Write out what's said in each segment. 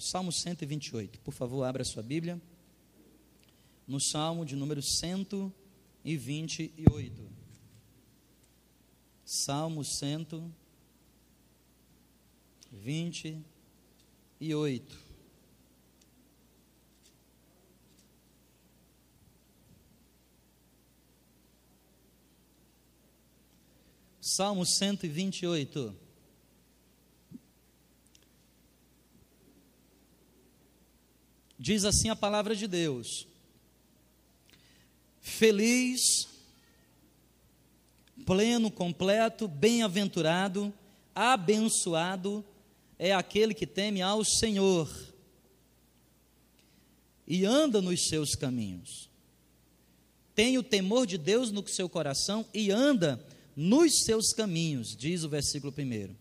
Salmo 128. Por favor, abra sua Bíblia. No Salmo de número 128. Salmo 128. Salmo 128. Diz assim a palavra de Deus: Feliz, pleno, completo, bem-aventurado, abençoado é aquele que teme ao Senhor e anda nos seus caminhos. Tem o temor de Deus no seu coração e anda nos seus caminhos, diz o versículo 1.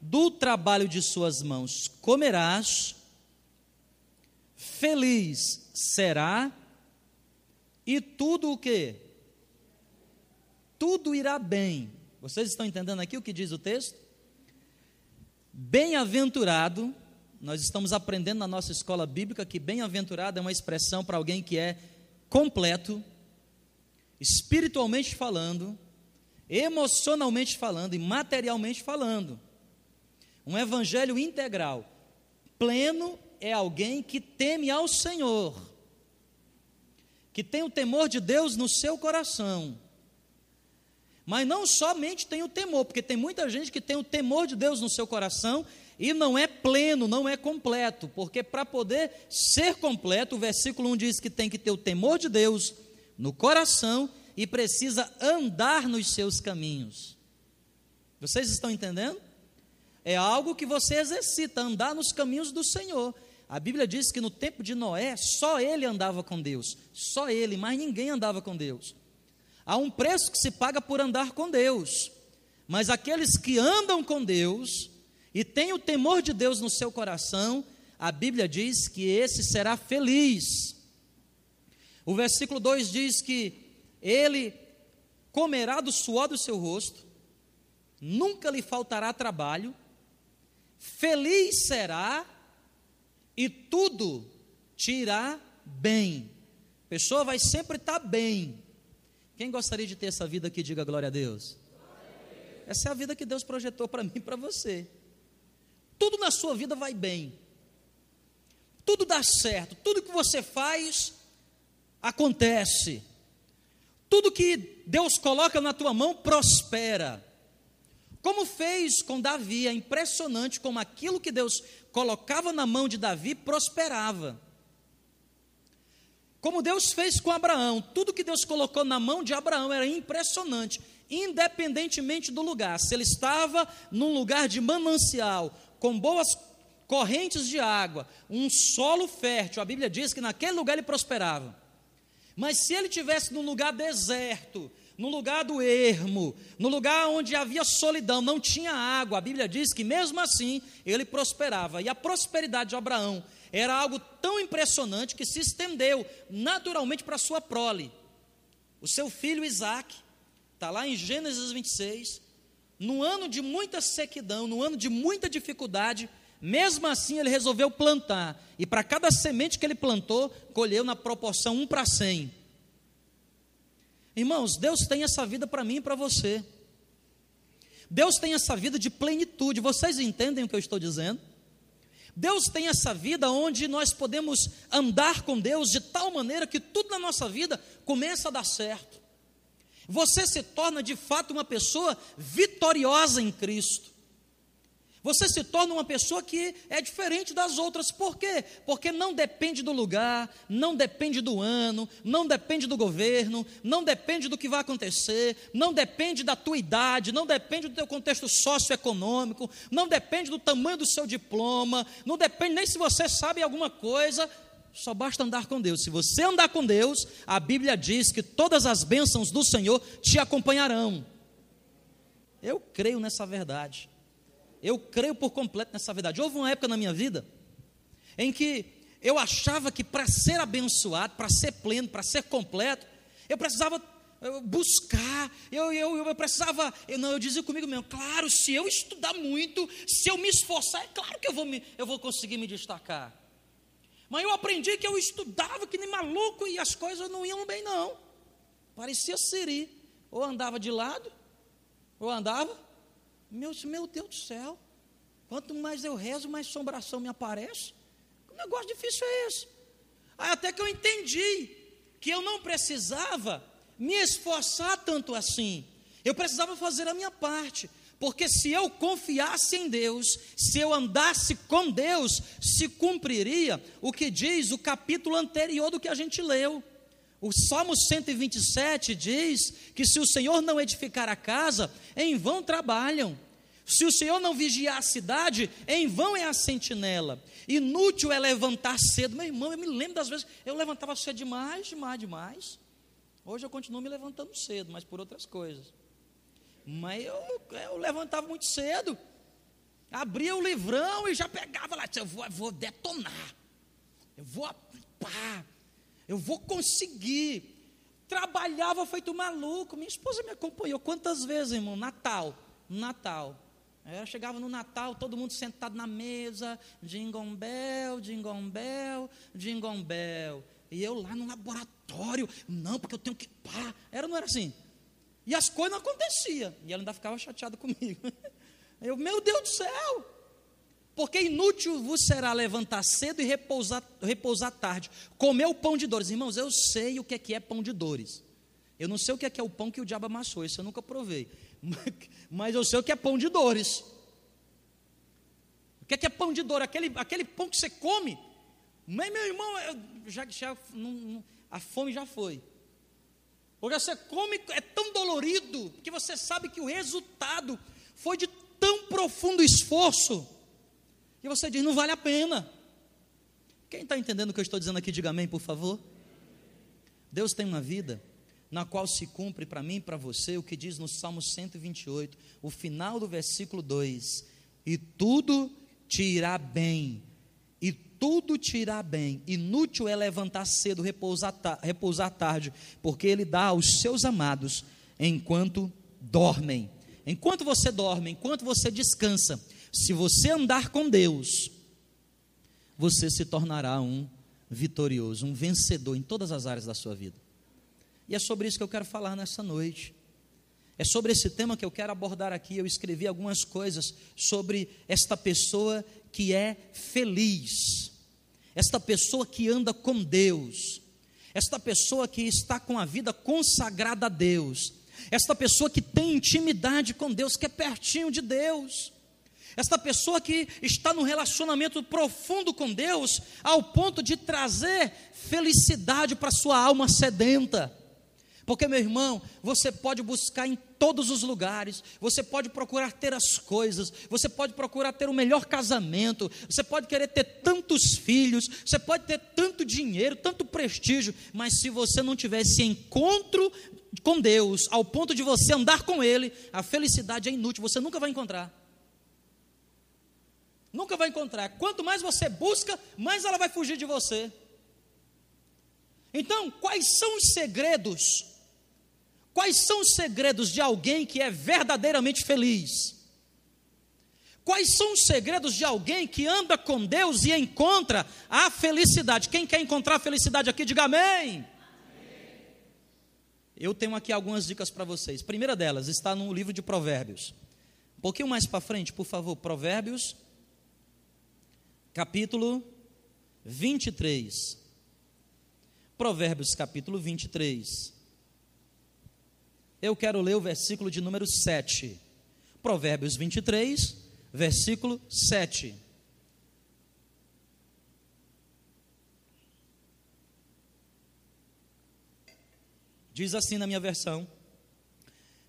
Do trabalho de suas mãos comerás, feliz será, e tudo o que? Tudo irá bem. Vocês estão entendendo aqui o que diz o texto? Bem-aventurado, nós estamos aprendendo na nossa escola bíblica que bem-aventurado é uma expressão para alguém que é completo, espiritualmente falando, emocionalmente falando e materialmente falando. Um evangelho integral, pleno é alguém que teme ao Senhor, que tem o temor de Deus no seu coração. Mas não somente tem o temor, porque tem muita gente que tem o temor de Deus no seu coração e não é pleno, não é completo, porque para poder ser completo, o versículo 1 diz que tem que ter o temor de Deus no coração e precisa andar nos seus caminhos. Vocês estão entendendo? É algo que você exercita, andar nos caminhos do Senhor. A Bíblia diz que no tempo de Noé, só ele andava com Deus, só ele, mas ninguém andava com Deus. Há um preço que se paga por andar com Deus, mas aqueles que andam com Deus e têm o temor de Deus no seu coração, a Bíblia diz que esse será feliz. O versículo 2 diz que ele comerá do suor do seu rosto, nunca lhe faltará trabalho, feliz será e tudo te irá bem. A pessoa vai sempre estar tá bem. Quem gostaria de ter essa vida que diga glória a Deus? Essa é a vida que Deus projetou para mim e para você. Tudo na sua vida vai bem. Tudo dá certo. Tudo que você faz acontece. Tudo que Deus coloca na tua mão prospera. Como fez com Davi, é impressionante como aquilo que Deus colocava na mão de Davi prosperava. Como Deus fez com Abraão, tudo que Deus colocou na mão de Abraão era impressionante, independentemente do lugar. Se ele estava num lugar de manancial, com boas correntes de água, um solo fértil, a Bíblia diz que naquele lugar ele prosperava. Mas se ele tivesse num lugar deserto, no lugar do ermo, no lugar onde havia solidão, não tinha água. A Bíblia diz que mesmo assim ele prosperava. E a prosperidade de Abraão era algo tão impressionante que se estendeu naturalmente para sua prole. O seu filho Isaac, está lá em Gênesis 26, no ano de muita sequidão, no ano de muita dificuldade, mesmo assim ele resolveu plantar. E para cada semente que ele plantou, colheu na proporção 1 para 100. Irmãos, Deus tem essa vida para mim e para você. Deus tem essa vida de plenitude. Vocês entendem o que eu estou dizendo? Deus tem essa vida onde nós podemos andar com Deus de tal maneira que tudo na nossa vida começa a dar certo. Você se torna de fato uma pessoa vitoriosa em Cristo. Você se torna uma pessoa que é diferente das outras. Por quê? Porque não depende do lugar, não depende do ano, não depende do governo, não depende do que vai acontecer, não depende da tua idade, não depende do teu contexto socioeconômico, não depende do tamanho do seu diploma, não depende nem se você sabe alguma coisa. Só basta andar com Deus. Se você andar com Deus, a Bíblia diz que todas as bênçãos do Senhor te acompanharão. Eu creio nessa verdade. Eu creio por completo nessa verdade. Houve uma época na minha vida em que eu achava que para ser abençoado, para ser pleno, para ser completo, eu precisava buscar, eu, eu, eu precisava, eu, não, eu dizia comigo mesmo, claro, se eu estudar muito, se eu me esforçar, é claro que eu vou, me, eu vou conseguir me destacar. Mas eu aprendi que eu estudava que nem maluco e as coisas não iam bem, não. Parecia siri. Ou andava de lado, ou andava. Meu, meu Deus do céu. Quanto mais eu rezo, mais assombração me aparece. Que negócio difícil é esse? Aí até que eu entendi que eu não precisava me esforçar tanto assim. Eu precisava fazer a minha parte. Porque se eu confiasse em Deus, se eu andasse com Deus, se cumpriria o que diz o capítulo anterior do que a gente leu. O Salmo 127 diz que se o Senhor não edificar a casa, em vão trabalham. Se o Senhor não vigiar a cidade, em vão é a sentinela. Inútil é levantar cedo. Meu irmão, eu me lembro das vezes, eu levantava cedo demais, demais, demais. Hoje eu continuo me levantando cedo, mas por outras coisas. Mas eu, eu levantava muito cedo. Abria o livrão e já pegava lá. Eu vou, eu vou detonar. Eu vou. Pá, eu vou conseguir. Trabalhava feito maluco. Minha esposa me acompanhou. Quantas vezes, irmão? Natal. Natal. Eu chegava no Natal, todo mundo sentado na mesa, bell, jingle bell. E eu lá no laboratório, não, porque eu tenho que. Pá. Era não era assim? E as coisas não aconteciam. E ela ainda ficava chateada comigo. Eu, meu Deus do céu! Porque inútil vos será levantar cedo e repousar, repousar tarde. Comer o pão de dores. Irmãos, eu sei o que é, que é pão de dores. Eu não sei o que é, que é o pão que o diabo amassou, isso eu nunca provei. Mas eu sei o que é pão de dores. O que é, que é pão de dor? Aquele, aquele pão que você come mas, meu irmão, já, já não, a fome já foi. Porque você come, é tão dolorido, que você sabe que o resultado foi de tão profundo esforço, que você diz, não vale a pena. Quem está entendendo o que eu estou dizendo aqui, diga amém, por favor. Deus tem uma vida na qual se cumpre para mim e para você o que diz no Salmo 128, o final do versículo 2: E tudo te irá bem, tudo te irá bem. Inútil é levantar cedo, repousar, repousar tarde, porque Ele dá aos seus amados enquanto dormem. Enquanto você dorme, enquanto você descansa, se você andar com Deus, você se tornará um vitorioso, um vencedor em todas as áreas da sua vida. E é sobre isso que eu quero falar nessa noite. É sobre esse tema que eu quero abordar aqui. Eu escrevi algumas coisas sobre esta pessoa que é feliz, esta pessoa que anda com Deus, esta pessoa que está com a vida consagrada a Deus, esta pessoa que tem intimidade com Deus, que é pertinho de Deus, esta pessoa que está num relacionamento profundo com Deus, ao ponto de trazer felicidade para sua alma sedenta. Porque, meu irmão, você pode buscar em todos os lugares, você pode procurar ter as coisas, você pode procurar ter o melhor casamento, você pode querer ter tantos filhos, você pode ter tanto dinheiro, tanto prestígio, mas se você não tiver esse encontro com Deus, ao ponto de você andar com Ele, a felicidade é inútil, você nunca vai encontrar. Nunca vai encontrar. Quanto mais você busca, mais ela vai fugir de você. Então, quais são os segredos Quais são os segredos de alguém que é verdadeiramente feliz? Quais são os segredos de alguém que anda com Deus e encontra a felicidade? Quem quer encontrar a felicidade aqui, diga amém. Eu tenho aqui algumas dicas para vocês. primeira delas está no livro de Provérbios. Um pouquinho mais para frente, por favor, Provérbios, capítulo 23. Provérbios, capítulo 23. Eu quero ler o versículo de número 7. Provérbios 23, versículo 7. Diz assim na minha versão: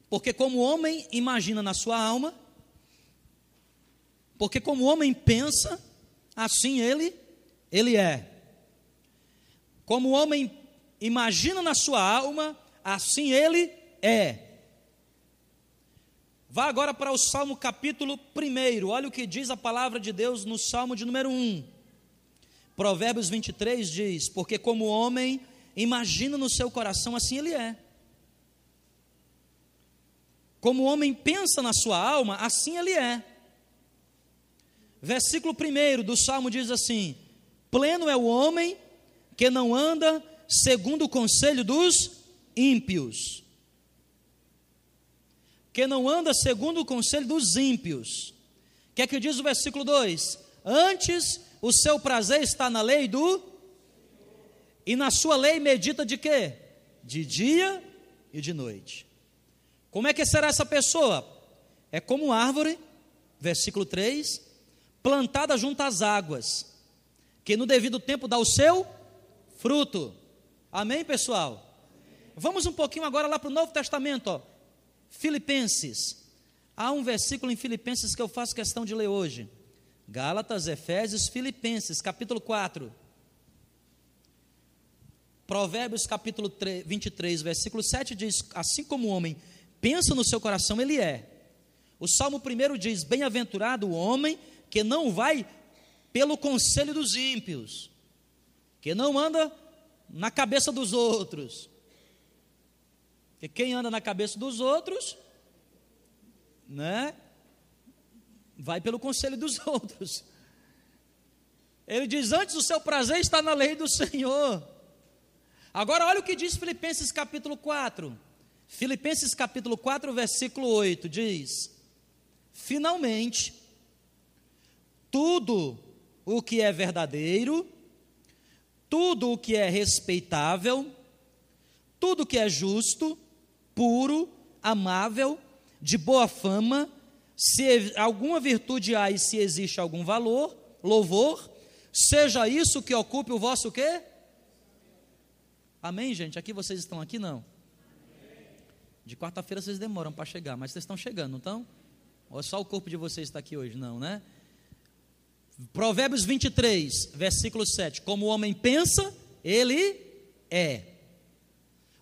Porque como o homem imagina na sua alma, porque como o homem pensa, assim ele ele é. Como o homem imagina na sua alma, assim ele é. Vá agora para o Salmo capítulo 1. Olha o que diz a palavra de Deus no Salmo de número 1. Provérbios 23 diz: Porque como o homem imagina no seu coração, assim ele é. Como o homem pensa na sua alma, assim ele é. Versículo 1 do Salmo diz assim: Pleno é o homem que não anda segundo o conselho dos ímpios. Que não anda segundo o conselho dos ímpios. O que é que diz o versículo 2? Antes o seu prazer está na lei do e na sua lei medita de quê? De dia e de noite. Como é que será essa pessoa? É como árvore, versículo 3, plantada junto às águas, que no devido tempo dá o seu fruto. Amém, pessoal? Vamos um pouquinho agora lá para o Novo Testamento, ó. Filipenses. Há um versículo em Filipenses que eu faço questão de ler hoje. Gálatas, Efésios, Filipenses, capítulo 4. Provérbios capítulo 3, 23, versículo 7 diz: Assim como o homem pensa no seu coração, ele é. O Salmo 1 diz: Bem-aventurado o homem que não vai pelo conselho dos ímpios, que não anda na cabeça dos outros. Porque quem anda na cabeça dos outros, né, vai pelo conselho dos outros. Ele diz: Antes o seu prazer está na lei do Senhor Agora olha o que diz Filipenses capítulo 4. Filipenses capítulo 4, versículo 8 diz: Finalmente, tudo o que é verdadeiro, tudo o que é respeitável, tudo o que é justo, puro, amável, de boa fama, se alguma virtude há e se existe algum valor, louvor, seja isso que ocupe o vosso quê? Amém, gente? Aqui vocês estão aqui não? De quarta-feira vocês demoram para chegar, mas vocês estão chegando, então? Ou só o corpo de vocês está aqui hoje, não, né? Provérbios 23, versículo 7. Como o homem pensa, ele é.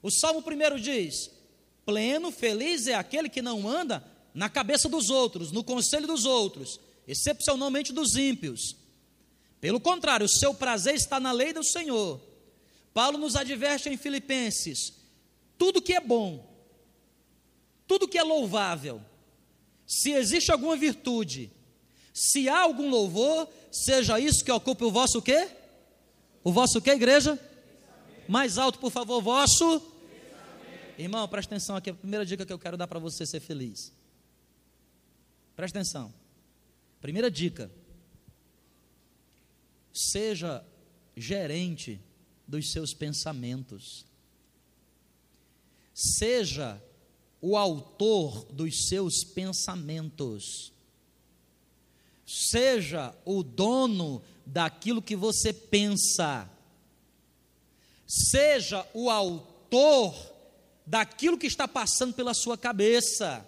O Salmo 1 diz: Pleno, feliz é aquele que não anda na cabeça dos outros, no conselho dos outros, excepcionalmente dos ímpios. Pelo contrário, o seu prazer está na lei do Senhor Paulo nos adverte em Filipenses: tudo que é bom, tudo que é louvável, se existe alguma virtude, se há algum louvor, seja isso que ocupe o vosso quê? O vosso quê, igreja? Mais alto, por favor, vosso. Irmão, presta atenção aqui, a primeira dica que eu quero dar para você ser feliz. Presta atenção. Primeira dica: seja gerente dos seus pensamentos. Seja o autor dos seus pensamentos. Seja o dono daquilo que você pensa. Seja o autor daquilo que está passando pela sua cabeça.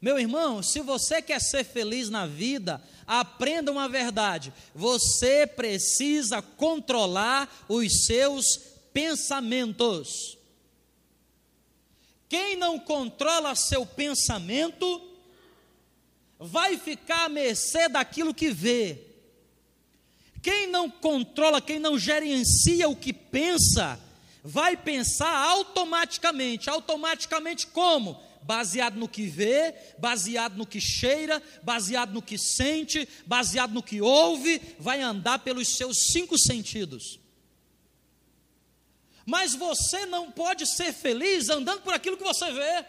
Meu irmão, se você quer ser feliz na vida, aprenda uma verdade: você precisa controlar os seus pensamentos. Quem não controla seu pensamento, vai ficar à mercê daquilo que vê. Quem não controla, quem não gerencia o que pensa, vai pensar automaticamente. Automaticamente como? baseado no que vê, baseado no que cheira, baseado no que sente, baseado no que ouve, vai andar pelos seus cinco sentidos. Mas você não pode ser feliz andando por aquilo que você vê.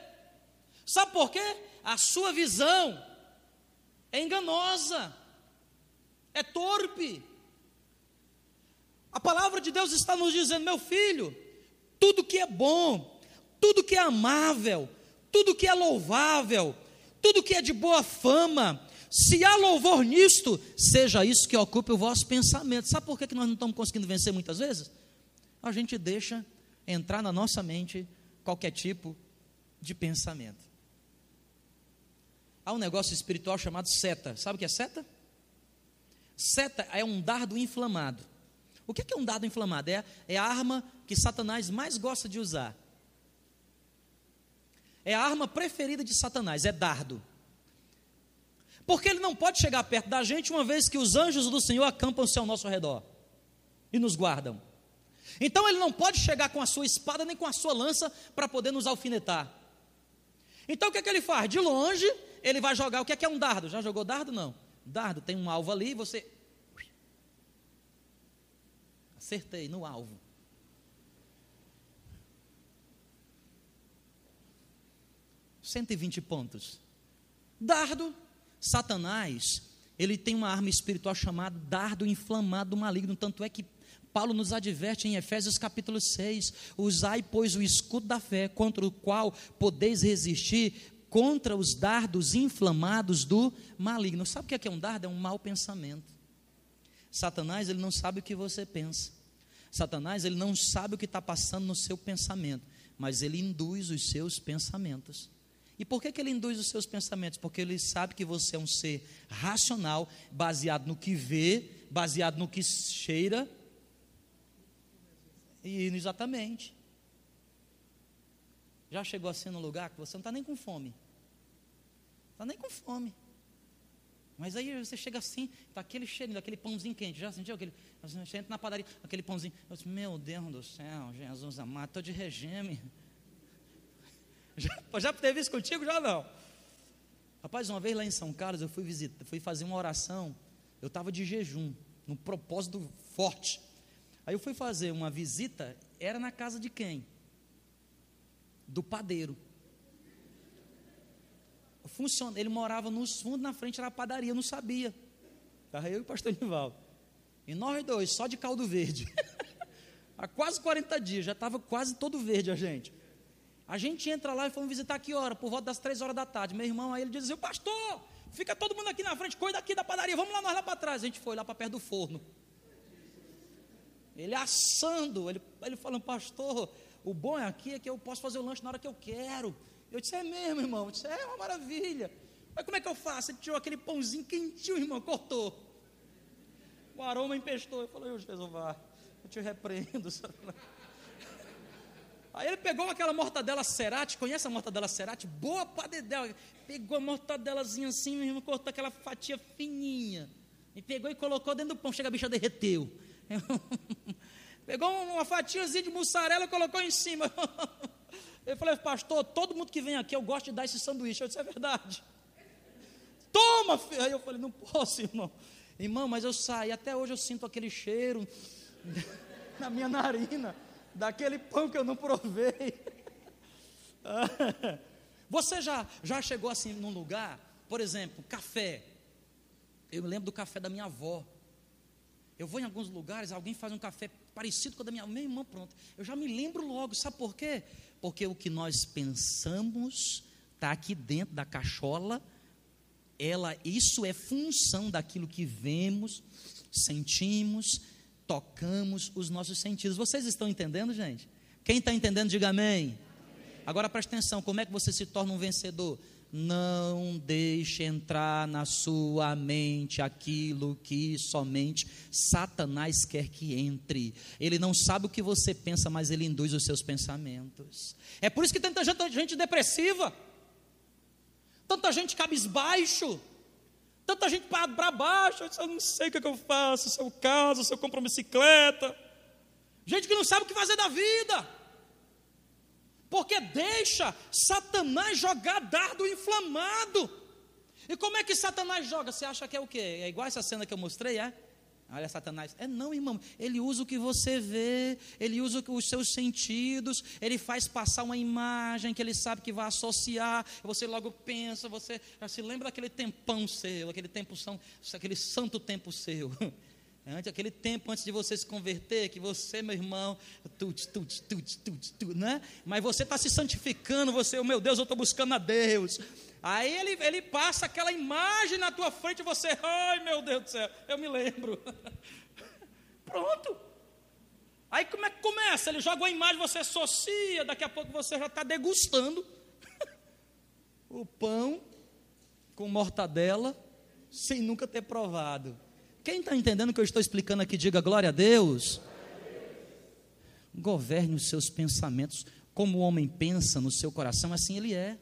Sabe por quê? A sua visão é enganosa, é torpe. A palavra de Deus está nos dizendo, meu filho, tudo que é bom, tudo que é amável, tudo que é louvável, tudo que é de boa fama, se há louvor nisto, seja isso que ocupe o vosso pensamento. Sabe por que nós não estamos conseguindo vencer muitas vezes? A gente deixa entrar na nossa mente qualquer tipo de pensamento. Há um negócio espiritual chamado seta. Sabe o que é seta? Seta é um dardo inflamado. O que é um dardo inflamado? É, é a arma que Satanás mais gosta de usar. É a arma preferida de Satanás, é dardo. Porque ele não pode chegar perto da gente uma vez que os anjos do Senhor acampam-se ao nosso redor e nos guardam. Então ele não pode chegar com a sua espada nem com a sua lança para poder nos alfinetar. Então o que, é que ele faz? De longe, ele vai jogar. O que é, que é um dardo? Já jogou dardo? Não. Dardo tem um alvo ali, você. Acertei no alvo. Cento e vinte pontos. Dardo, Satanás, ele tem uma arma espiritual chamada dardo inflamado maligno. Tanto é que Paulo nos adverte em Efésios capítulo 6: Usai, pois, o escudo da fé, contra o qual podeis resistir contra os dardos inflamados do maligno. Sabe o que é um dardo? É um mau pensamento. Satanás, ele não sabe o que você pensa. Satanás, ele não sabe o que está passando no seu pensamento, mas ele induz os seus pensamentos. E por que, que ele induz os seus pensamentos? Porque ele sabe que você é um ser racional, baseado no que vê, baseado no que cheira e exatamente. Já chegou assim no lugar que você não está nem com fome. Está nem com fome. Mas aí você chega assim, está aquele cheirinho, daquele pãozinho quente. Já sentiu aquele? Você entra na padaria, aquele pãozinho. Eu disse, meu Deus do céu, Jesus amado, estou de regime. Já, já teve isso contigo? Já não. Rapaz, uma vez lá em São Carlos, eu fui visitar, fui fazer uma oração. Eu estava de jejum, num propósito forte. Aí eu fui fazer uma visita, era na casa de quem? Do padeiro. Funciona, ele morava nos fundos, na frente era a padaria, não sabia. Estava eu e o pastor Nivaldo. E nós dois, só de caldo verde. Há quase 40 dias, já estava quase todo verde a gente. A gente entra lá e fomos visitar que hora? Por volta das três horas da tarde. Meu irmão, aí ele dizia, pastor, fica todo mundo aqui na frente, cuida aqui da padaria, vamos lá nós lá para trás. A gente foi lá para perto do forno. Ele assando, ele, ele falando, pastor, o bom aqui é que eu posso fazer o lanche na hora que eu quero. Eu disse, é mesmo, irmão. Eu disse, é uma maravilha. Mas como é que eu faço? Ele tirou aquele pãozinho quentinho, irmão, cortou. O aroma empestou. Eu falei, Jesus, vá, eu te repreendo. Aí ele pegou aquela mortadela cerati, conhece a mortadela cerati? Boa para dedéu. Pegou a mortadelazinha assim, meu irmão, cortou aquela fatia fininha. E pegou e colocou dentro do pão. Chega a bicha derreteu. Pegou uma fatiazinha de mussarela e colocou em cima. Eu falei, pastor, todo mundo que vem aqui, eu gosto de dar esse sanduíche. Eu disse, é verdade. Toma, filho. Aí eu falei, não posso, irmão. Irmão, mas eu saí, até hoje eu sinto aquele cheiro na minha narina, daquele pão que eu não provei. Você já, já chegou assim num lugar, por exemplo, café. Eu me lembro do café da minha avó. Eu vou em alguns lugares, alguém faz um café parecido com o da minha, minha irmã, pronto. Eu já me lembro logo, sabe por quê? Porque o que nós pensamos está aqui dentro da cachola. Ela, isso é função daquilo que vemos, sentimos, tocamos os nossos sentidos. Vocês estão entendendo, gente? Quem está entendendo, diga amém. Agora preste atenção: como é que você se torna um vencedor? Não deixe entrar na sua mente aquilo que somente Satanás quer que entre. Ele não sabe o que você pensa, mas ele induz os seus pensamentos. É por isso que tem tanta gente depressiva, tanta gente cabisbaixo, tanta gente para baixo. Eu não sei o que, é que eu faço, se eu caso, se eu compro uma bicicleta. Gente que não sabe o que fazer da vida porque deixa Satanás jogar dardo inflamado. E como é que Satanás joga? Você acha que é o quê? É igual essa cena que eu mostrei, é? Olha, Satanás. É não, irmão. Ele usa o que você vê, ele usa os seus sentidos, ele faz passar uma imagem que ele sabe que vai associar. Você logo pensa, você se lembra daquele tempão seu, aquele tempo são, aquele santo tempo seu. Antes, aquele tempo antes de você se converter, que você, meu irmão, tut, tut, tut, tut, tut, né? Mas você está se santificando, você, oh, meu Deus, eu estou buscando a Deus. Aí ele, ele passa aquela imagem na tua frente e você, ai meu Deus do céu, eu me lembro. Pronto. Aí como é que começa? Ele joga uma imagem, você associa, daqui a pouco você já está degustando o pão com mortadela, sem nunca ter provado. Quem está entendendo o que eu estou explicando aqui, diga glória a Deus. Governe os seus pensamentos. Como o homem pensa no seu coração, assim ele é.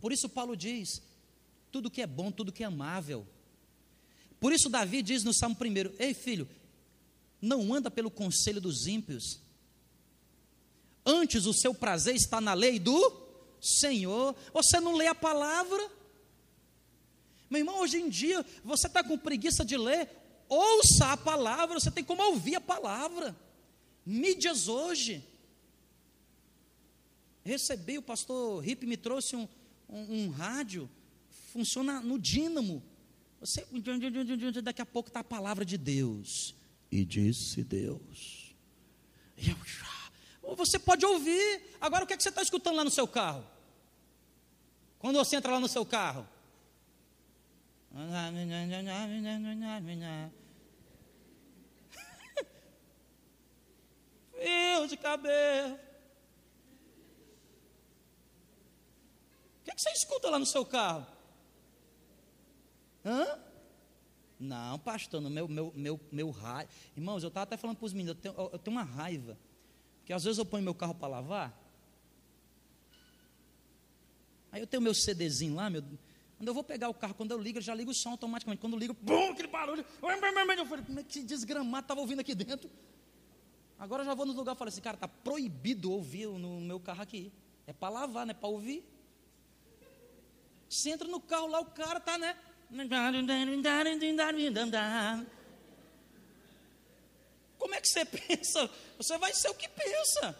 Por isso, Paulo diz: tudo que é bom, tudo que é amável. Por isso, Davi diz no Salmo 1: Ei filho, não anda pelo conselho dos ímpios, Antes o seu prazer está na lei do Senhor. Você não lê a palavra? Meu irmão, hoje em dia, você está com preguiça de ler, ouça a palavra, você tem como ouvir a palavra. Mídias hoje. Recebi, o pastor Rip me trouxe um, um, um rádio, funciona no dínamo. Você, daqui a pouco está a palavra de Deus. E disse Deus. E eu, você pode ouvir. Agora o que, é que você está escutando lá no seu carro? Quando você entra lá no seu carro. Fio de cabelo. O que, é que você escuta lá no seu carro? Hã? Não, pastor, no meu, meu, meu, meu raio. Irmãos, eu estava até falando para os meninos, eu tenho, eu tenho uma raiva que às vezes eu ponho meu carro para lavar. Aí eu tenho meu CDzinho lá, meu, quando eu vou pegar o carro, quando eu ligo, eu já ligo o som automaticamente. Quando eu ligo, bum, aquele barulho. Eu falei, como é que desgramado estava ouvindo aqui dentro? Agora eu já vou no lugar e falo assim, cara, está proibido ouvir no meu carro aqui. É para lavar, não é para ouvir. Você entra no carro lá, o cara está, né? Como é que você pensa? Você vai ser o que pensa.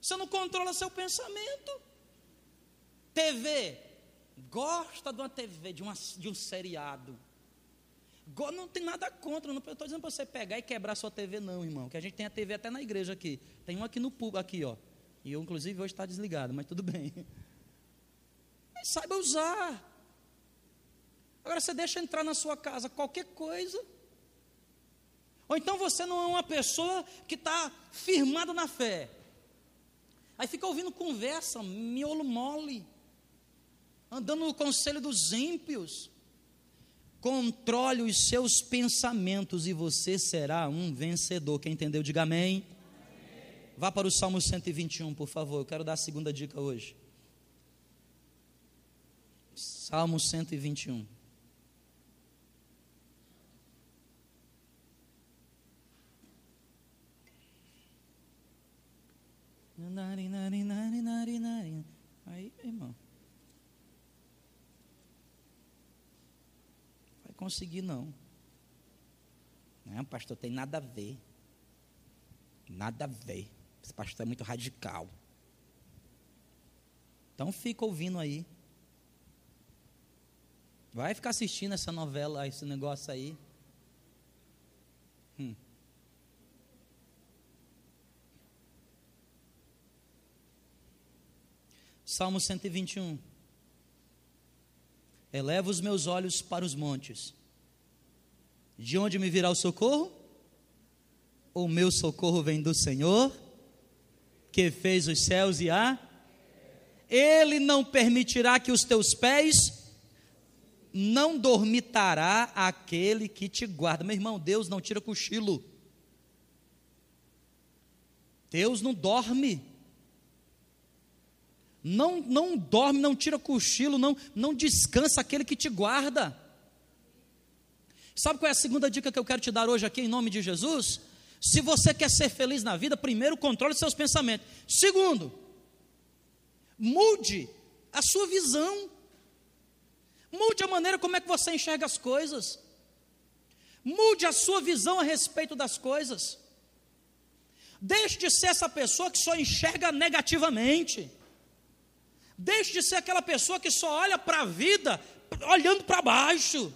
Você não controla seu pensamento. TV. Gosta de uma TV, de, uma, de um seriado. Não tem nada contra. Não estou dizendo para você pegar e quebrar sua TV, não, irmão. Que a gente tem a TV até na igreja aqui. Tem um aqui no público, aqui, ó. E eu, inclusive, hoje está desligado, mas tudo bem. Mas saiba usar. Agora você deixa entrar na sua casa qualquer coisa. Ou então você não é uma pessoa que está firmada na fé. Aí fica ouvindo conversa, miolo mole, andando no conselho dos ímpios. Controle os seus pensamentos e você será um vencedor. Quem entendeu, diga amém. amém. Vá para o Salmo 121, por favor. Eu quero dar a segunda dica hoje. Salmo 121. Aí, irmão. Vai conseguir não. Não, pastor, tem nada a ver. Nada a ver. Esse pastor é muito radical. Então fica ouvindo aí. Vai ficar assistindo essa novela, esse negócio aí. Hum. Salmo 121. Eleva os meus olhos para os montes. De onde me virá o socorro? O meu socorro vem do Senhor, que fez os céus e a. Ele não permitirá que os teus pés não dormitará aquele que te guarda. Meu irmão, Deus não tira cochilo. Deus não dorme não, não dorme, não tira cochilo, não, não descansa aquele que te guarda. Sabe qual é a segunda dica que eu quero te dar hoje aqui em nome de Jesus? Se você quer ser feliz na vida, primeiro controle seus pensamentos. Segundo, mude a sua visão. Mude a maneira como é que você enxerga as coisas. Mude a sua visão a respeito das coisas. Deixe de ser essa pessoa que só enxerga negativamente. Deixe de ser aquela pessoa que só olha para a vida olhando para baixo.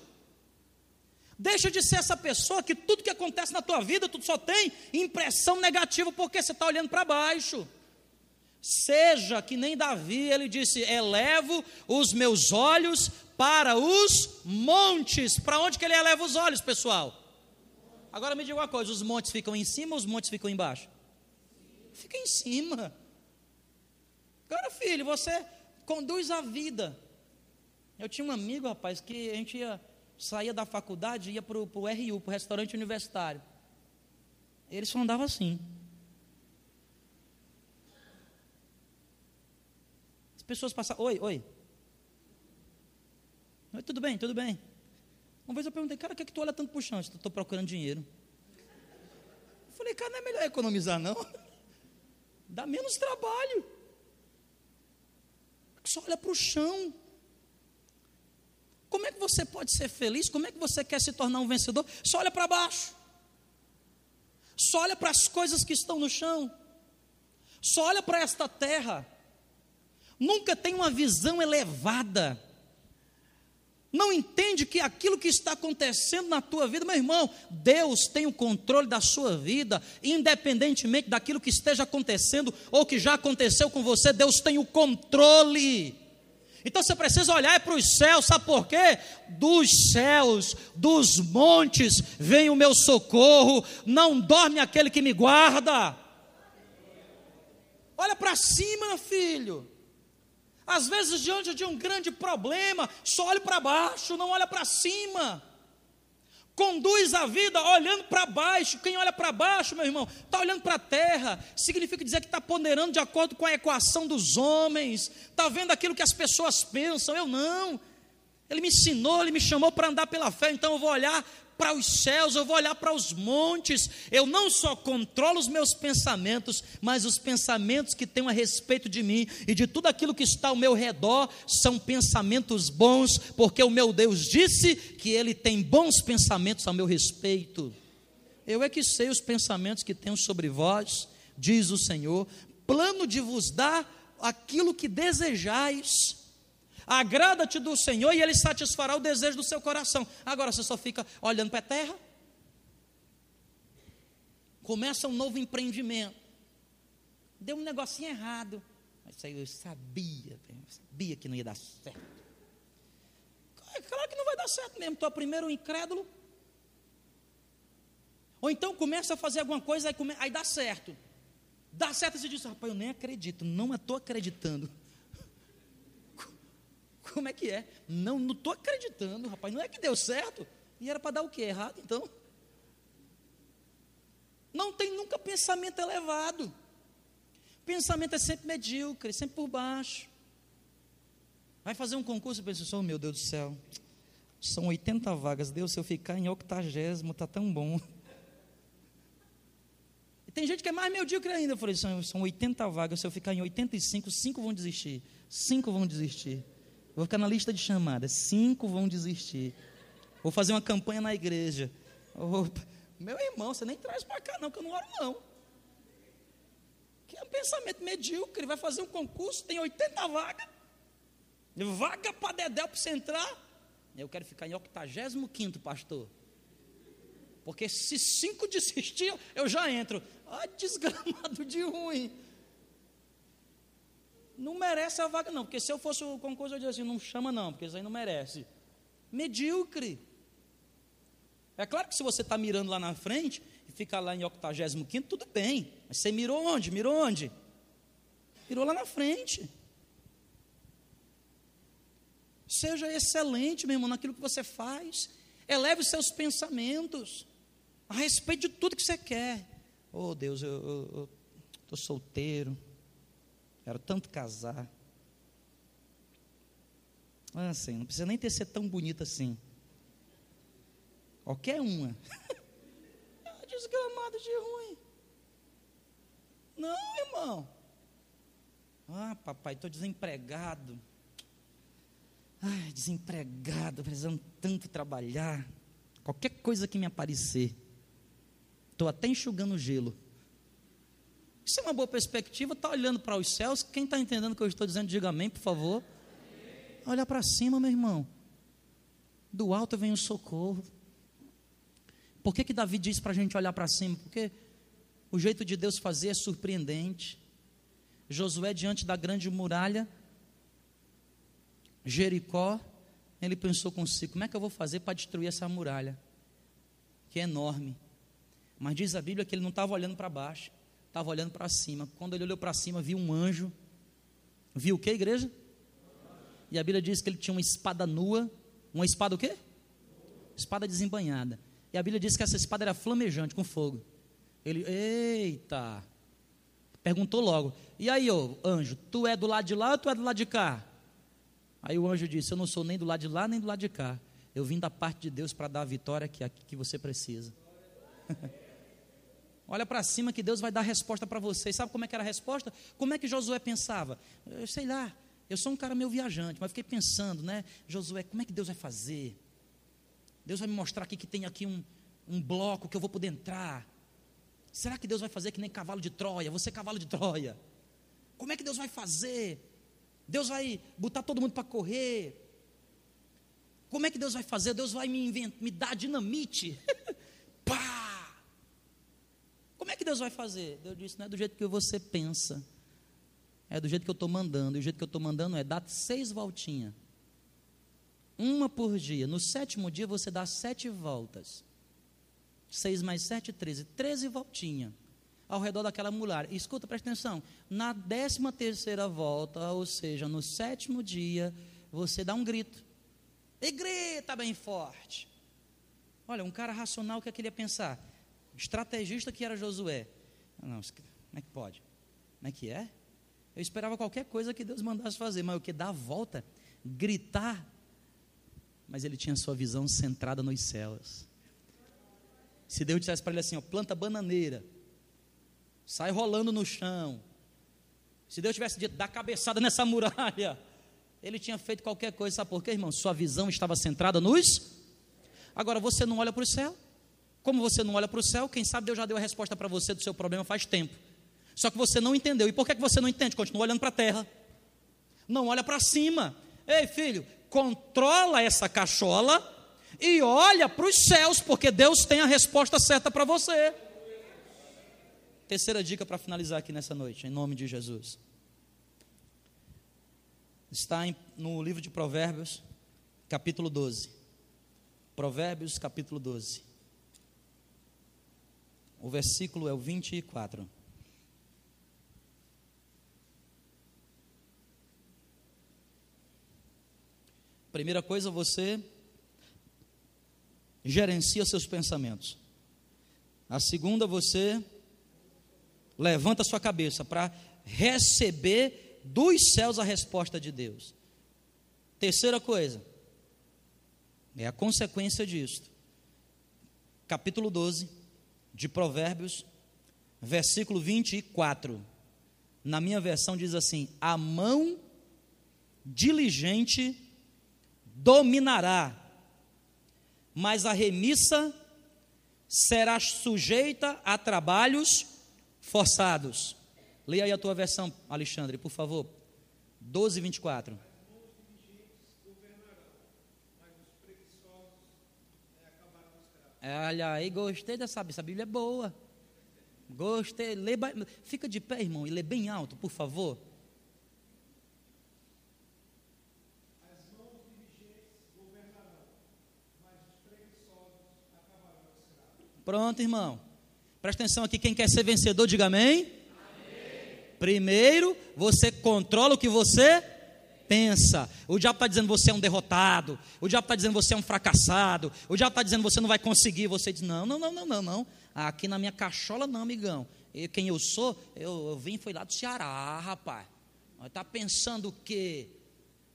Deixa de ser essa pessoa que tudo que acontece na tua vida, tu só tem impressão negativa porque você está olhando para baixo. Seja que nem Davi, ele disse: elevo os meus olhos para os montes. Para onde que ele eleva os olhos, pessoal? Agora me diga uma coisa: os montes ficam em cima ou os montes ficam embaixo? Fica em cima. Agora, filho, você conduz a vida. Eu tinha um amigo, rapaz, que a gente ia, saía da faculdade e ia para o RU, para o restaurante universitário. Ele só andava assim. As pessoas passavam, oi, oi. Oi, tudo bem, tudo bem. Uma vez eu perguntei, cara, o que, é que tu olha tanto para o chão? Estou procurando dinheiro. Eu falei, cara, não é melhor economizar, não? dá menos trabalho. Só olha para o chão. Como é que você pode ser feliz? Como é que você quer se tornar um vencedor? Só olha para baixo. Só olha para as coisas que estão no chão. Só olha para esta terra. Nunca tem uma visão elevada não entende que aquilo que está acontecendo na tua vida, meu irmão, Deus tem o controle da sua vida, independentemente daquilo que esteja acontecendo ou que já aconteceu com você, Deus tem o controle. Então você precisa olhar para os céus, sabe por quê? Dos céus, dos montes, vem o meu socorro, não dorme aquele que me guarda. Olha para cima, filho. Às vezes, diante de um grande problema, só olha para baixo, não olha para cima. Conduz a vida olhando para baixo. Quem olha para baixo, meu irmão, está olhando para a terra. Significa dizer que está ponderando de acordo com a equação dos homens. Está vendo aquilo que as pessoas pensam. Eu não. Ele me ensinou, ele me chamou para andar pela fé. Então eu vou olhar para os céus, eu vou olhar para os montes. Eu não só controlo os meus pensamentos, mas os pensamentos que tenho a respeito de mim e de tudo aquilo que está ao meu redor são pensamentos bons, porque o meu Deus disse que ele tem bons pensamentos a meu respeito. Eu é que sei os pensamentos que tenho sobre vós, diz o Senhor, plano de vos dar aquilo que desejais Agrada-te do Senhor e Ele satisfará o desejo do seu coração. Agora você só fica olhando para a terra. Começa um novo empreendimento. Deu um negocinho errado. Mas aí eu sabia, sabia que não ia dar certo. Claro que não vai dar certo mesmo. Tu é primeiro incrédulo. Ou então começa a fazer alguma coisa, aí, come... aí dá certo. Dá certo e você diz, rapaz, eu nem acredito, não estou acreditando. Como é que é? Não, não estou acreditando, rapaz. Não é que deu certo? E era para dar o quê? Errado, então? Não tem nunca pensamento elevado. Pensamento é sempre medíocre, sempre por baixo. Vai fazer um concurso e pensa, oh, meu Deus do céu, são 80 vagas, Deus, se eu ficar em octagésimo, está tão bom. E tem gente que é mais medíocre ainda. Eu falei, são, são 80 vagas, se eu ficar em 85, 5 vão desistir. 5 vão desistir. Vou ficar na lista de chamadas. Cinco vão desistir. Vou fazer uma campanha na igreja. Opa, meu irmão, você nem traz para cá, não, que eu não oro, não. Que é um pensamento medíocre. Vai fazer um concurso, tem 80 vagas. Vaga para Dedéu para você entrar. Eu quero ficar em 85, pastor. Porque se cinco desistir, eu já entro. Ah, desgramado de ruim não merece a vaga, não. Porque se eu fosse o concurso, eu diria assim: não chama, não, porque isso aí não merece. Medíocre. É claro que se você está mirando lá na frente e fica lá em 85, tudo bem. Mas você mirou onde? Mirou onde? Mirou lá na frente. Seja excelente, meu irmão, naquilo que você faz. Eleve os seus pensamentos a respeito de tudo que você quer. Oh, Deus, eu estou solteiro. Quero tanto casar. Ah, assim, não precisa nem ter ser tão bonita assim. Qualquer uma. é desgramado de ruim. Não, irmão. Ah, papai, estou desempregado. Ai, desempregado, precisando tanto trabalhar. Qualquer coisa que me aparecer. Estou até enxugando gelo. Isso é uma boa perspectiva, está olhando para os céus. Quem está entendendo o que eu estou dizendo, diga amém, por favor. Olha para cima, meu irmão. Do alto vem o socorro. Por que, que Davi diz para a gente olhar para cima? Porque o jeito de Deus fazer é surpreendente. Josué, diante da grande muralha, Jericó, ele pensou consigo: como é que eu vou fazer para destruir essa muralha? Que é enorme. Mas diz a Bíblia que ele não estava olhando para baixo estava olhando para cima. Quando ele olhou para cima, viu um anjo. Viu o que, igreja? E a Bíblia diz que ele tinha uma espada nua. Uma espada o quê? Espada desembanhada. E a Bíblia diz que essa espada era flamejante, com fogo. Ele, eita! Perguntou logo: E aí, ô anjo, tu é do lado de lá ou tu é do lado de cá? Aí o anjo disse: Eu não sou nem do lado de lá nem do lado de cá. Eu vim da parte de Deus para dar a vitória que, que você precisa. Olha para cima que Deus vai dar a resposta para você. Sabe como é que era a resposta? Como é que Josué pensava? Eu sei lá, eu sou um cara meio viajante, mas fiquei pensando, né? Josué, como é que Deus vai fazer? Deus vai me mostrar aqui que tem aqui um, um bloco que eu vou poder entrar. Será que Deus vai fazer que nem cavalo de Troia? Você é cavalo de Troia. Como é que Deus vai fazer? Deus vai botar todo mundo para correr. Como é que Deus vai fazer? Deus vai me, invent, me dar dinamite. Pá! Como é que Deus vai fazer? Deus disse: não é do jeito que você pensa, é do jeito que eu estou mandando. E o jeito que eu estou mandando é dar seis voltinhas. Uma por dia. No sétimo dia você dá sete voltas. Seis mais sete, treze. Treze voltinhas ao redor daquela muralha. Escuta, presta atenção. Na décima terceira volta, ou seja, no sétimo dia, você dá um grito. E grita bem forte. Olha, um cara racional, o que, é que ele ia pensar? Estrategista que era Josué. Não, como é que pode? Como é que é? Eu esperava qualquer coisa que Deus mandasse fazer, mas o que? Dar a volta, gritar. Mas ele tinha sua visão centrada nos céus. Se Deus dissesse para ele assim, ó, planta bananeira, sai rolando no chão. Se Deus tivesse dito, dá cabeçada nessa muralha, ele tinha feito qualquer coisa, sabe por quê, irmão? Sua visão estava centrada nos. Agora você não olha para o céu. Como você não olha para o céu, quem sabe Deus já deu a resposta para você do seu problema faz tempo. Só que você não entendeu. E por que você não entende? Continua olhando para a terra. Não olha para cima. Ei, filho, controla essa cachola e olha para os céus, porque Deus tem a resposta certa para você. Terceira dica para finalizar aqui nessa noite, em nome de Jesus está em, no livro de Provérbios, capítulo 12. Provérbios, capítulo 12. O versículo é o 24. Primeira coisa, você gerencia seus pensamentos. A segunda, você levanta sua cabeça para receber dos céus a resposta de Deus. Terceira coisa, é a consequência disso. Capítulo 12 de Provérbios, versículo 24. Na minha versão diz assim: A mão diligente dominará, mas a remissa será sujeita a trabalhos forçados. Leia aí a tua versão, Alexandre, por favor. 12, 24. Olha aí, gostei dessa Essa Bíblia é boa. Gostei. Lê, fica de pé, irmão, e lê bem alto, por favor. Pronto, irmão. Presta atenção aqui, quem quer ser vencedor, diga amém. Primeiro, você controla o que você pensa. O diabo está dizendo você é um derrotado. O diabo está dizendo você é um fracassado. O diabo está dizendo você não vai conseguir. Você diz: não, não, não, não, não, não. Aqui na minha cachola, não, amigão. E quem eu sou, eu, eu vim foi lá do Ceará, rapaz. Está pensando o quê?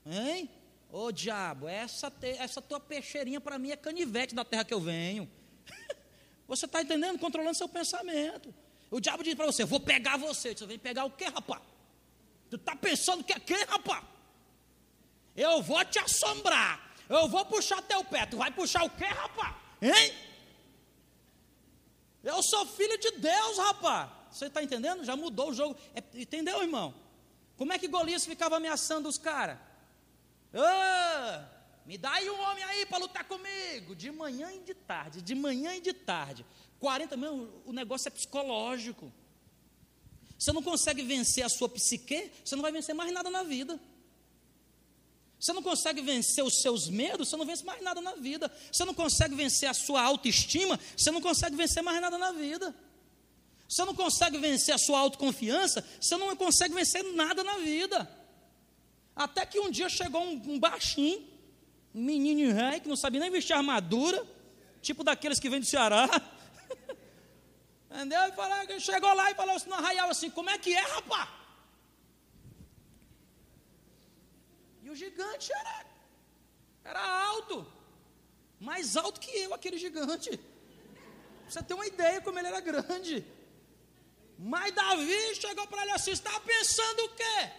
Hein? Ô diabo, essa, te, essa tua peixeirinha para mim é canivete da terra que eu venho. você está entendendo? Controlando seu pensamento. O diabo diz para você: Vou pegar você. Você vem pegar o quê, rapaz? Tu está pensando que é quem, rapaz? Eu vou te assombrar. Eu vou puxar teu pé. Tu vai puxar o quê, rapaz? Hein? Eu sou filho de Deus, rapaz. Você está entendendo? Já mudou o jogo. É, entendeu, irmão? Como é que Golias ficava ameaçando os caras? Oh, me dá aí um homem aí para lutar comigo. De manhã e de tarde, de manhã e de tarde. 40 mil, o negócio é psicológico. Você não consegue vencer a sua psique, você não vai vencer mais nada na vida. Você não consegue vencer os seus medos, você não vence mais nada na vida. Você não consegue vencer a sua autoestima, você não consegue vencer mais nada na vida. Você não consegue vencer a sua autoconfiança, você não consegue vencer nada na vida. Até que um dia chegou um, um baixinho, um menino rei, que não sabia nem vestir armadura, tipo daqueles que vêm do Ceará, Entendeu? E falou, chegou lá e falou assim no arraial assim, como é que é, rapaz? E o gigante era, era alto, mais alto que eu, aquele gigante. Você tem uma ideia como ele era grande. Mas Davi chegou para ele assim: está pensando o quê?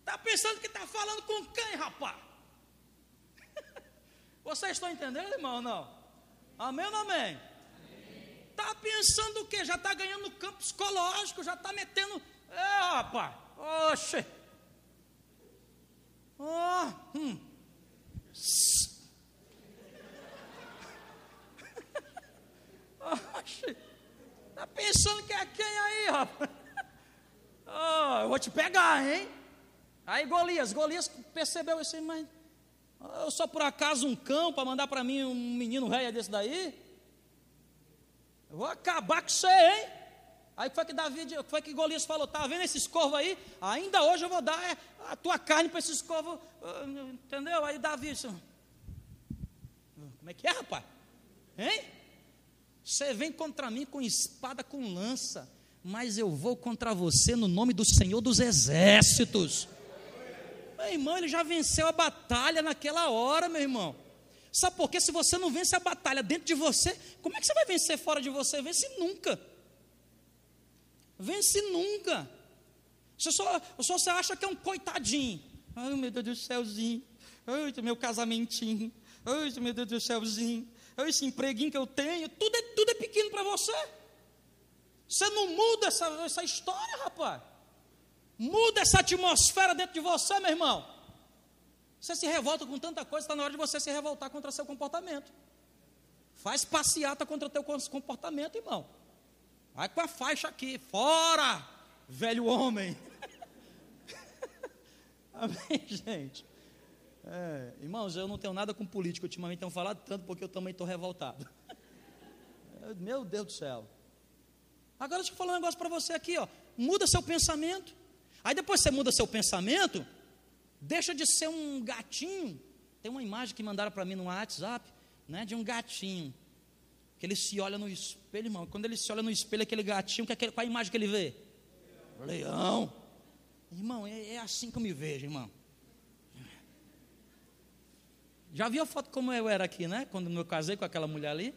Está pensando que está falando com quem, rapaz? Vocês estão entendendo, irmão, ou não? Amém ou não amém? Está pensando o quê? Já está ganhando no campo psicológico, já está metendo. É, rapaz, oxe. Oh, hum. Oxe. Está pensando que é quem aí, rapaz? Oh, eu vou te pegar, hein? Aí Golias, Golias percebeu isso aí, mas eu sou por acaso um cão para mandar para mim um menino velho desse daí? Eu vou acabar com você, hein? Aí foi que Davi, foi que Golias falou: tá vendo esses corvos aí? Ainda hoje eu vou dar é, a tua carne para esses corvos, entendeu? Aí Davi disse: como é que é, rapaz? Hein? Você vem contra mim com espada, com lança, mas eu vou contra você no nome do Senhor dos Exércitos. Meu irmão, ele já venceu a batalha naquela hora, meu irmão. Sabe por quê? Se você não vence a batalha dentro de você, como é que você vai vencer fora de você? Vence nunca. Vence nunca. Você só, só você acha que é um coitadinho. Ai, meu Deus do céuzinho. Ai, meu casamentinho. Ai, meu Deus do céuzinho. Ai, esse empreguinho que eu tenho. Tudo é, tudo é pequeno para você. Você não muda essa, essa história, rapaz. Muda essa atmosfera dentro de você, meu irmão. Você se revolta com tanta coisa, está na hora de você se revoltar contra seu comportamento. Faz passeata contra o teu comportamento, irmão. Vai com a faixa aqui, fora, velho homem. Amém, gente? É, irmãos, eu não tenho nada com político ultimamente, tenho falado tanto porque eu também estou revoltado. Meu Deus do céu. Agora deixa eu falar um negócio para você aqui, ó. Muda seu pensamento. Aí depois você muda seu pensamento, deixa de ser um gatinho. Tem uma imagem que mandaram para mim no WhatsApp, né, de um gatinho. Que ele se olha no espelho, irmão. Quando ele se olha no espelho, aquele gatinho, que é aquele, qual a imagem que ele vê? Leão. Irmão, é, é assim que eu me vejo, irmão. Já viu a foto como eu era aqui, né? Quando eu casei com aquela mulher ali?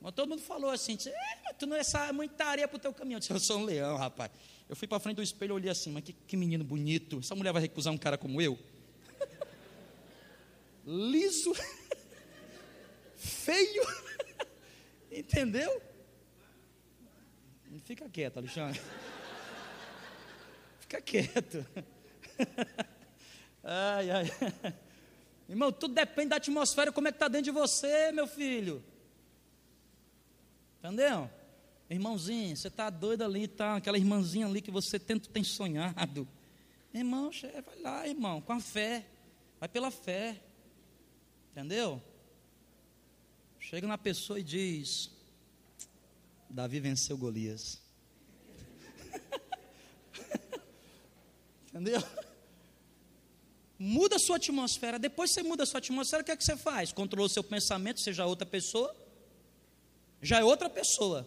Mas todo mundo falou assim, é, tu não é muita areia para o teu caminho. Eu disse, eu sou um leão, rapaz. Eu fui para frente do espelho e olhei assim, mas que, que menino bonito. Essa mulher vai recusar um cara como eu? Liso, feio, entendeu? Fica quieto, Alexandre. Fica quieto. Ai, ai. Irmão, tudo depende da atmosfera, como é que está dentro de você, meu filho. Entendeu? Irmãozinho, você está doido ali, tá? Aquela irmãzinha ali que você tanto tem sonhado. Irmão, vai lá, irmão, com a fé. Vai pela fé. Entendeu? Chega na pessoa e diz: Davi venceu Golias. Entendeu? Muda a sua atmosfera. Depois você muda a sua atmosfera, o que é que você faz? Controlou seu pensamento, seja outra pessoa. Já é outra pessoa.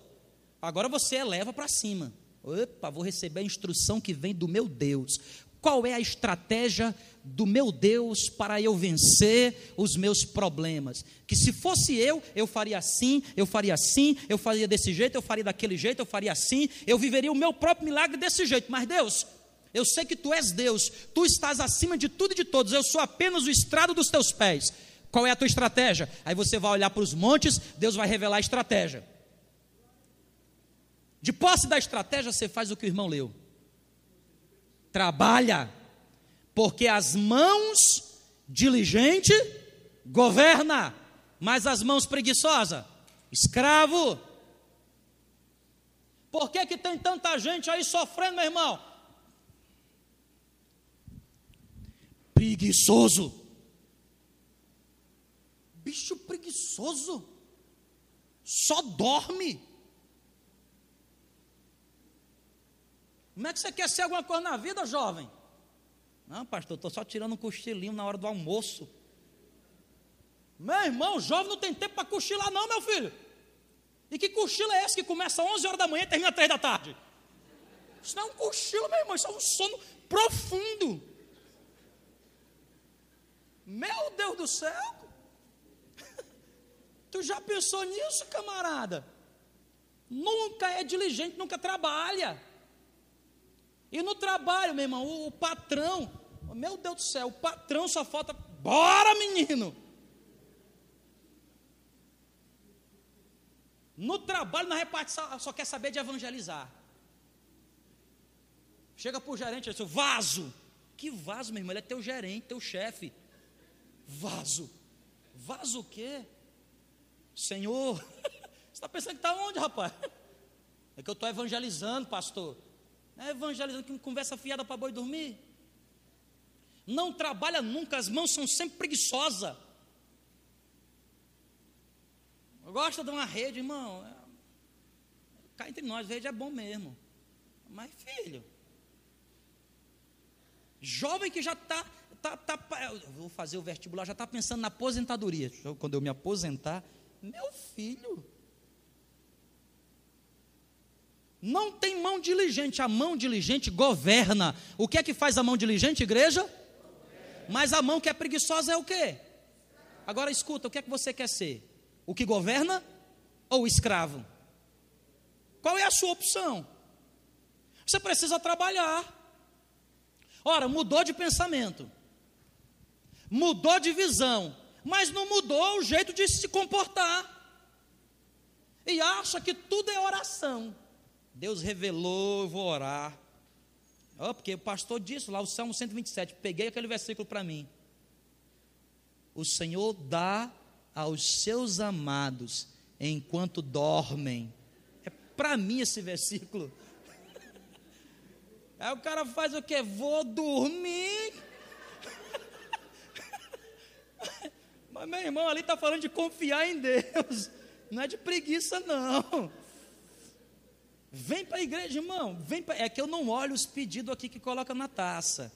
Agora você eleva para cima. Opa, vou receber a instrução que vem do meu Deus. Qual é a estratégia do meu Deus para eu vencer os meus problemas? Que se fosse eu, eu faria assim, eu faria assim, eu faria desse jeito, eu faria daquele jeito, eu faria assim, eu viveria o meu próprio milagre desse jeito. Mas Deus, eu sei que tu és Deus, tu estás acima de tudo e de todos, eu sou apenas o estrado dos teus pés. Qual é a tua estratégia? Aí você vai olhar para os montes, Deus vai revelar a estratégia. De posse da estratégia, você faz o que o irmão leu. Trabalha, porque as mãos diligente governa, mas as mãos preguiçosa, escravo. Por que, que tem tanta gente aí sofrendo, meu irmão? Preguiçoso. Bicho preguiçoso. Só dorme. Como é que você quer ser alguma coisa na vida, jovem? Não, pastor, estou só tirando um cochilinho na hora do almoço. Meu irmão, jovem não tem tempo para cochilar, não, meu filho. E que cochilo é esse que começa às 11 horas da manhã e termina às 3 da tarde? Isso não é um cochilo, meu irmão, isso é um sono profundo. Meu Deus do céu! Tu já pensou nisso, camarada? Nunca é diligente, nunca trabalha. E no trabalho, meu irmão, o, o patrão, meu Deus do céu, o patrão só falta, bora menino! No trabalho, na repartição, só quer saber de evangelizar. Chega para o gerente e diz: vaso. Que vaso, meu irmão? Ele é teu gerente, teu chefe. Vaso. Vaso o quê? Senhor, você está pensando que está onde, rapaz? É que eu estou evangelizando, pastor. É evangelizando com conversa fiada para boi dormir. Não trabalha nunca, as mãos são sempre preguiçosas. Gosta de uma rede, irmão. É, cá entre nós, rede é bom mesmo. Mas, filho, jovem que já está tá, tá, vou fazer o vestibular, já está pensando na aposentadoria. Quando eu me aposentar, meu filho, não tem mão diligente, a mão diligente governa. O que é que faz a mão diligente, igreja? Mas a mão que é preguiçosa é o quê? Agora escuta, o que é que você quer ser? O que governa ou o escravo? Qual é a sua opção? Você precisa trabalhar. Ora, mudou de pensamento, mudou de visão, mas não mudou o jeito de se comportar. E acha que tudo é oração. Deus revelou, eu vou orar. Oh, porque o pastor disse lá, o Salmo 127, peguei aquele versículo para mim. O Senhor dá aos seus amados enquanto dormem. É para mim esse versículo. Aí o cara faz o que? Vou dormir. Mas meu irmão ali está falando de confiar em Deus. Não é de preguiça, não. Vem para a igreja, irmão. Vem pra... É que eu não olho os pedidos aqui que coloca na taça.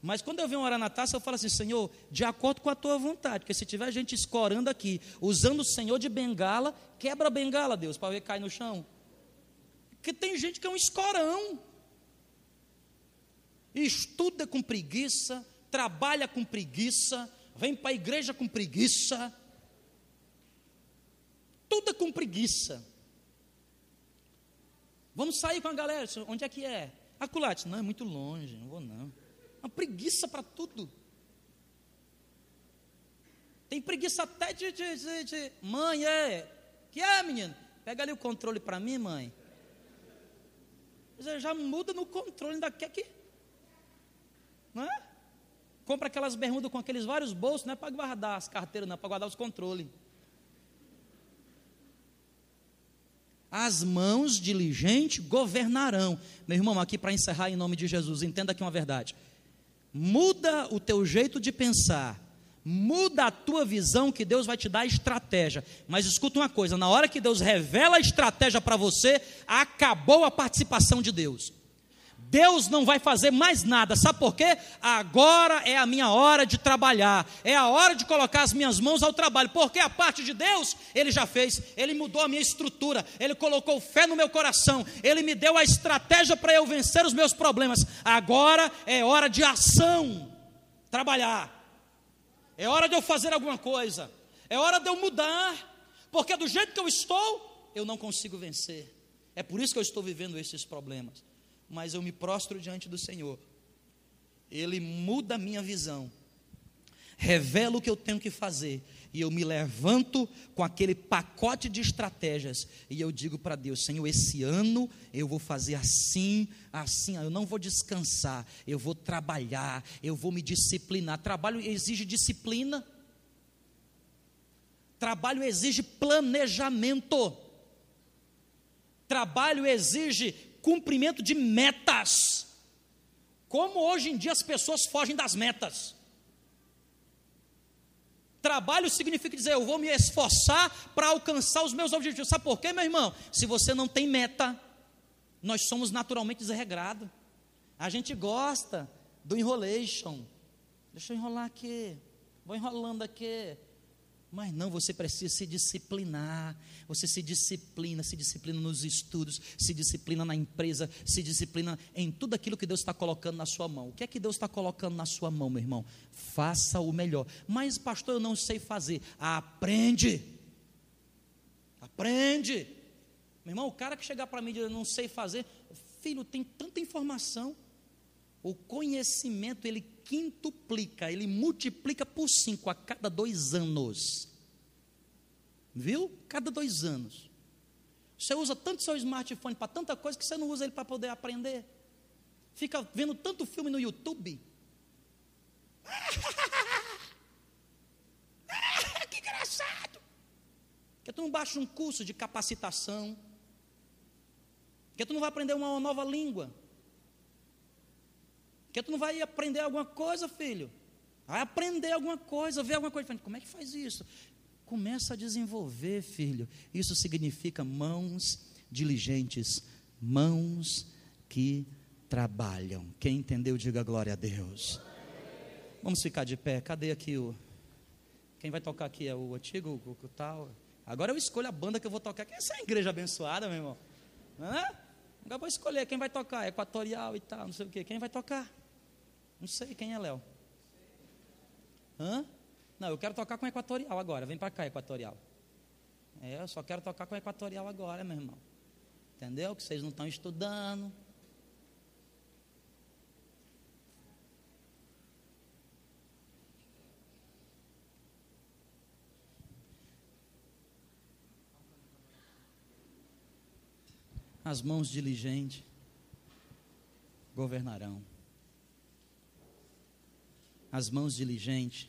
Mas quando eu venho orar na taça, eu falo assim, Senhor, de acordo com a tua vontade. Porque se tiver gente escorando aqui, usando o Senhor de bengala, quebra a bengala, Deus, para ver cair no chão. Porque tem gente que é um escorão. Estuda com preguiça, trabalha com preguiça, vem para a igreja com preguiça. Tudo é com preguiça. Vamos sair com a galera. Onde é que é? Aculate. Não, é muito longe, não vou não. Uma preguiça para tudo. Tem preguiça até de, de, de, de, Mãe, é. Que é, menino? Pega ali o controle para mim, mãe. Você já muda no controle, ainda quer que. Não é? Compra aquelas bermudas com aqueles vários bolsos, não é para guardar as carteiras, não, é para guardar os controles. As mãos diligente governarão. Meu irmão, aqui para encerrar em nome de Jesus, entenda aqui uma verdade. Muda o teu jeito de pensar, muda a tua visão que Deus vai te dar estratégia. Mas escuta uma coisa: na hora que Deus revela a estratégia para você, acabou a participação de Deus. Deus não vai fazer mais nada, sabe por quê? Agora é a minha hora de trabalhar, é a hora de colocar as minhas mãos ao trabalho, porque a parte de Deus Ele já fez, Ele mudou a minha estrutura, Ele colocou fé no meu coração, Ele me deu a estratégia para eu vencer os meus problemas. Agora é hora de ação, trabalhar, é hora de eu fazer alguma coisa, é hora de eu mudar, porque do jeito que eu estou, eu não consigo vencer. É por isso que eu estou vivendo esses problemas mas eu me prostro diante do Senhor. Ele muda a minha visão, revela o que eu tenho que fazer, e eu me levanto com aquele pacote de estratégias, e eu digo para Deus: Senhor, esse ano eu vou fazer assim, assim, eu não vou descansar, eu vou trabalhar, eu vou me disciplinar. Trabalho exige disciplina, trabalho exige planejamento, trabalho exige cumprimento de metas. Como hoje em dia as pessoas fogem das metas. Trabalho significa dizer, eu vou me esforçar para alcançar os meus objetivos. Sabe por quê, meu irmão? Se você não tem meta, nós somos naturalmente desregrados. A gente gosta do enrolation. Deixa eu enrolar aqui. Vou enrolando aqui. Mas não, você precisa se disciplinar. Você se disciplina, se disciplina nos estudos, se disciplina na empresa, se disciplina em tudo aquilo que Deus está colocando na sua mão. O que é que Deus está colocando na sua mão, meu irmão? Faça o melhor. Mas, pastor, eu não sei fazer. Aprende. Aprende. Meu irmão, o cara que chegar para mim e dizer, não sei fazer, filho, tem tanta informação. O conhecimento, ele quintuplica, ele multiplica por cinco a cada dois anos. Viu? Cada dois anos. Você usa tanto seu smartphone para tanta coisa que você não usa ele para poder aprender. Fica vendo tanto filme no YouTube. que engraçado. Que tu não baixa um curso de capacitação. Que tu não vai aprender uma nova língua. Que tu não vai aprender alguma coisa, filho. Vai aprender alguma coisa, ver alguma coisa. Como é que faz isso? Começa a desenvolver, filho. Isso significa mãos diligentes, mãos que trabalham. Quem entendeu, diga glória a Deus. Vamos ficar de pé. Cadê aqui o. Quem vai tocar aqui é o antigo, o, o tal. Agora eu escolho a banda que eu vou tocar. Essa é a igreja abençoada, meu irmão. Hã? Agora vou escolher quem vai tocar. Equatorial e tal, não sei o quê. Quem vai tocar? Não sei quem é Léo. Hã? Não, eu quero tocar com Equatorial agora. Vem para cá, Equatorial. É, eu só quero tocar com Equatorial agora, meu irmão. Entendeu? Que vocês não estão estudando. As mãos diligentes governarão. As mãos diligentes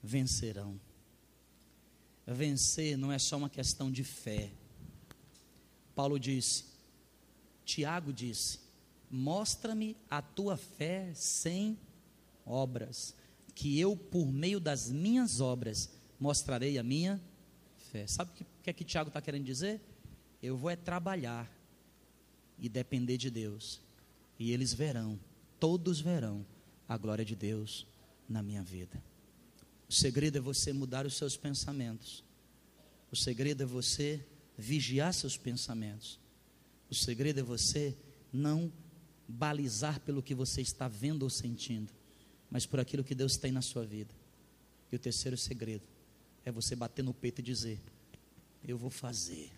vencerão. Vencer não é só uma questão de fé. Paulo disse, Tiago disse: Mostra-me a tua fé sem obras, que eu, por meio das minhas obras, mostrarei a minha fé. Sabe o que, que é que Tiago está querendo dizer? Eu vou é trabalhar e depender de Deus, e eles verão, todos verão, a glória de Deus na minha vida. O segredo é você mudar os seus pensamentos. O segredo é você vigiar seus pensamentos. O segredo é você não balizar pelo que você está vendo ou sentindo, mas por aquilo que Deus tem na sua vida. E o terceiro segredo é você bater no peito e dizer: Eu vou fazer.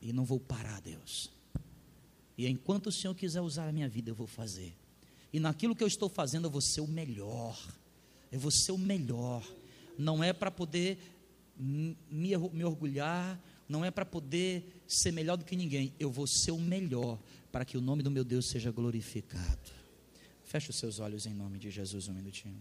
E não vou parar, Deus. E enquanto o Senhor quiser usar a minha vida, eu vou fazer. E naquilo que eu estou fazendo, eu vou ser o melhor eu vou ser o melhor. Não é para poder me, me orgulhar, não é para poder ser melhor do que ninguém. Eu vou ser o melhor para que o nome do meu Deus seja glorificado. Feche os seus olhos em nome de Jesus um minutinho.